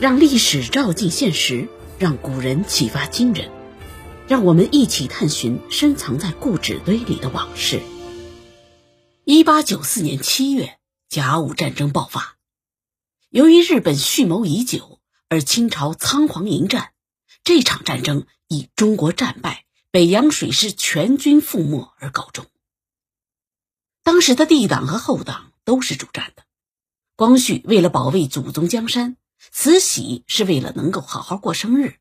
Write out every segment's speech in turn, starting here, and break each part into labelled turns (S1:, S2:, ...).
S1: 让历史照进现实，让古人启发今人，让我们一起探寻深藏在故纸堆里的往事。一八九四年七月，甲午战争爆发。由于日本蓄谋已久，而清朝仓皇迎战，这场战争以中国战败、北洋水师全军覆没而告终。当时的帝党和后党都是主战的，光绪为了保卫祖宗江山，慈禧是为了能够好好过生日。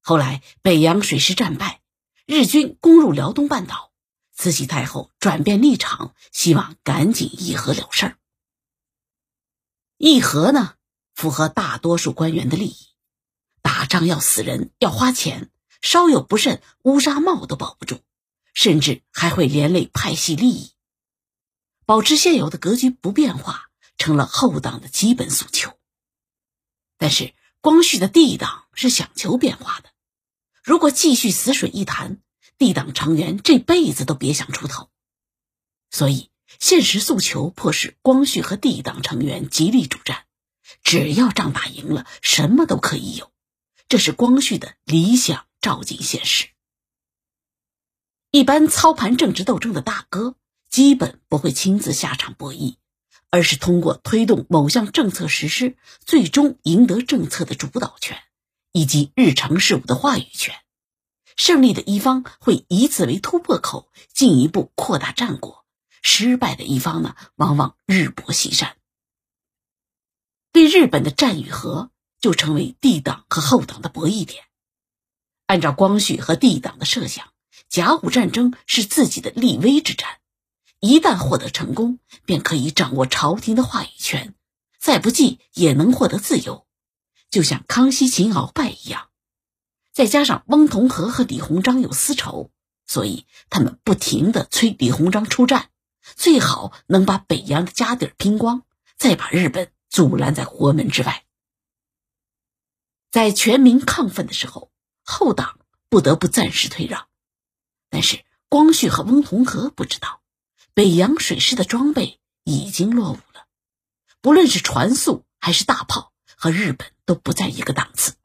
S1: 后来北洋水师战败，日军攻入辽东半岛，慈禧太后转变立场，希望赶紧议和了事儿。议和呢，符合大多数官员的利益。打仗要死人，要花钱，稍有不慎，乌纱帽都保不住，甚至还会连累派系利益。保持现有的格局不变化，成了后党的基本诉求。但是光绪的帝党是想求变化的，如果继续死水一潭，帝党成员这辈子都别想出头。所以。现实诉求迫使光绪和帝党成员极力主战，只要仗打赢了，什么都可以有。这是光绪的理想照进现实。一般操盘政治斗争的大哥，基本不会亲自下场博弈，而是通过推动某项政策实施，最终赢得政策的主导权以及日常事务的话语权。胜利的一方会以此为突破口，进一步扩大战果。失败的一方呢，往往日薄西山。对日本的战与和，就成为帝党和后党的博弈点。按照光绪和帝党的设想，甲午战争是自己的立威之战，一旦获得成功，便可以掌握朝廷的话语权，再不济也能获得自由，就像康熙擒鳌拜一样。再加上翁同龢和李鸿章有私仇，所以他们不停的催李鸿章出战。最好能把北洋的家底儿拼光，再把日本阻拦在国门之外。在全民亢奋的时候，后党不得不暂时退让。但是光绪和翁同龢不知道，北洋水师的装备已经落伍了，不论是船速还是大炮，和日本都不在一个档次。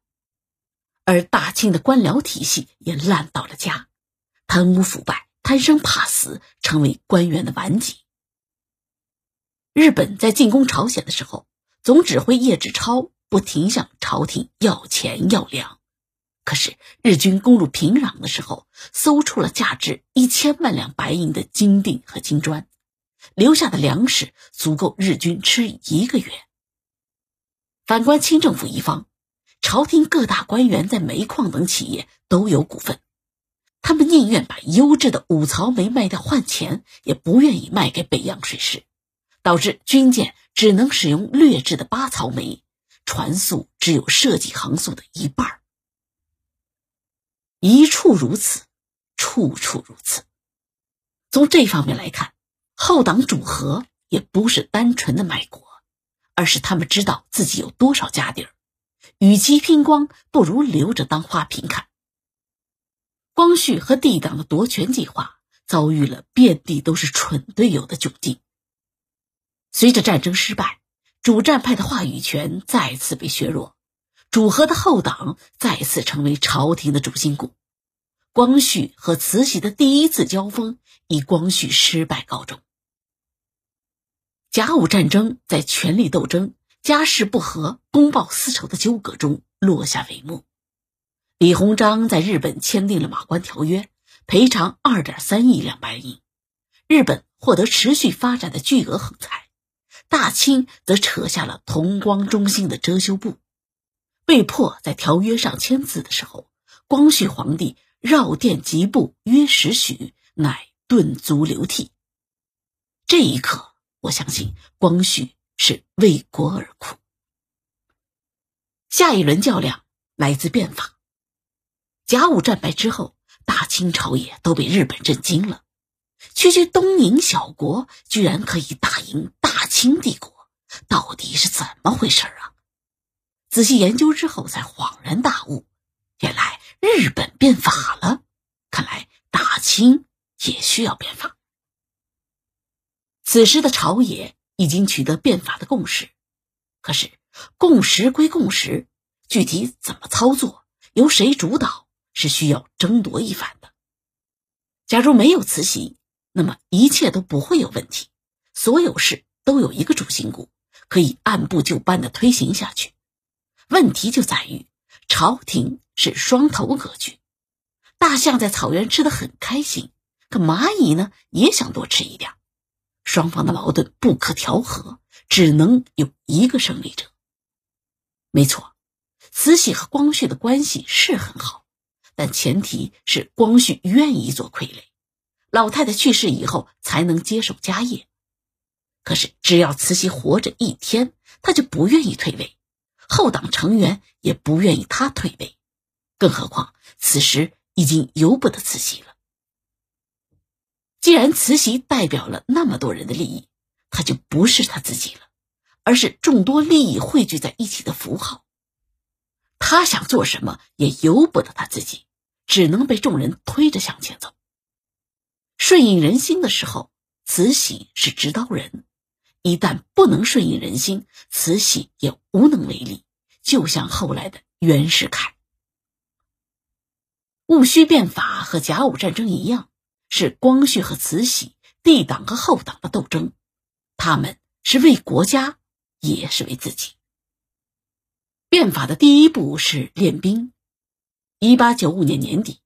S1: 而大清的官僚体系也烂到了家，贪污腐败。贪生怕死成为官员的顽疾。日本在进攻朝鲜的时候，总指挥叶志超不停向朝廷要钱要粮。可是日军攻入平壤的时候，搜出了价值一千万两白银的金锭和金砖，留下的粮食足够日军吃一个月。反观清政府一方，朝廷各大官员在煤矿等企业都有股份。他们宁愿把优质的五槽煤卖掉换钱，也不愿意卖给北洋水师，导致军舰只能使用劣质的八槽煤，船速只有设计航速的一半。一处如此，处处如此。从这方面来看，后党主和也不是单纯的卖国，而是他们知道自己有多少家底儿，与其拼光，不如留着当花瓶看。光绪和帝党的夺权计划遭遇了遍地都是蠢队友的窘境。随着战争失败，主战派的话语权再次被削弱，主和的后党再次成为朝廷的主心骨。光绪和慈禧的第一次交锋以光绪失败告终。甲午战争在权力斗争、家事不和、公报私仇的纠葛中落下帷幕。李鸿章在日本签订了《马关条约》，赔偿二点三亿两白银，日本获得持续发展的巨额横财，大清则扯下了同光中兴的遮羞布，被迫在条约上签字的时候，光绪皇帝绕殿疾步约十许，乃顿足流涕。这一刻，我相信光绪是为国而哭。下一轮较量来自变法。甲午战败之后，大清朝野都被日本震惊了。区区东瀛小国，居然可以打赢大清帝国，到底是怎么回事啊？仔细研究之后，才恍然大悟，原来日本变法了。看来大清也需要变法。此时的朝野已经取得变法的共识，可是共识归共识，具体怎么操作，由谁主导，是需要争夺一番的。假如没有慈禧，那么一切都不会有问题，所有事都有一个主心骨，可以按部就班的推行下去。问题就在于朝廷是双头格局，大象在草原吃的很开心，可蚂蚁呢也想多吃一点，双方的矛盾不可调和，只能有一个胜利者。没错，慈禧和光绪的关系是很好，但前提是光绪愿意做傀儡，老太太去世以后才能接手家业。可是只要慈禧活着一天，他就不愿意退位。后党成员也不愿意他退位，更何况此时已经由不得慈禧了。既然慈禧代表了那么多人的利益，他就不是他自己了，而是众多利益汇聚在一起的符号。他想做什么也由不得他自己，只能被众人推着向前走。顺应人心的时候，慈禧是指导人。一旦不能顺应人心，慈禧也无能为力。就像后来的袁世凯，戊戌变法和甲午战争一样，是光绪和慈禧、帝党和后党的斗争。他们是为国家，也是为自己。变法的第一步是练兵。一八九五年年底，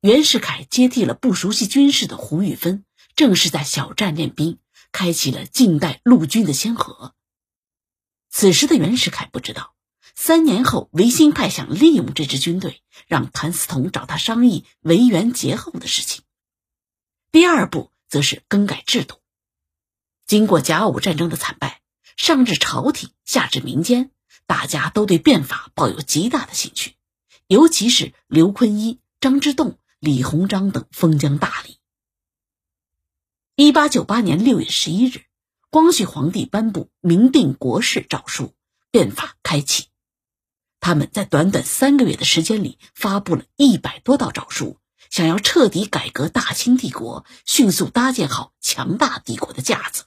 S1: 袁世凯接替了不熟悉军事的胡玉芬，正式在小站练兵。开启了近代陆军的先河。此时的袁世凯不知道，三年后维新派想利用这支军队，让谭嗣同找他商议维元节后的事情。第二步则是更改制度。经过甲午战争的惨败，上至朝廷，下至民间，大家都对变法抱有极大的兴趣，尤其是刘坤一、张之洞、李鸿章等封疆大吏。一八九八年六月十一日，光绪皇帝颁布明定国事诏书，变法开启。他们在短短三个月的时间里，发布了一百多道诏书，想要彻底改革大清帝国，迅速搭建好强大帝国的架子。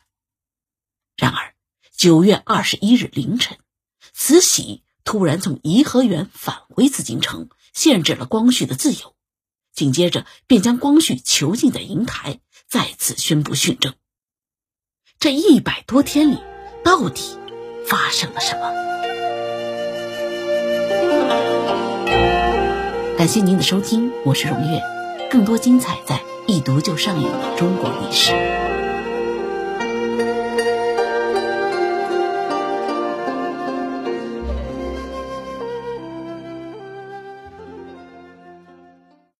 S1: 然而，九月二十一日凌晨，慈禧突然从颐和园返回紫禁城，限制了光绪的自由。紧接着，便将光绪囚禁在瀛台。再次宣布训政。这一百多天里，到底发生了什么？感谢您的收听，我是荣月。更多精彩在《一读就上瘾》中国历史。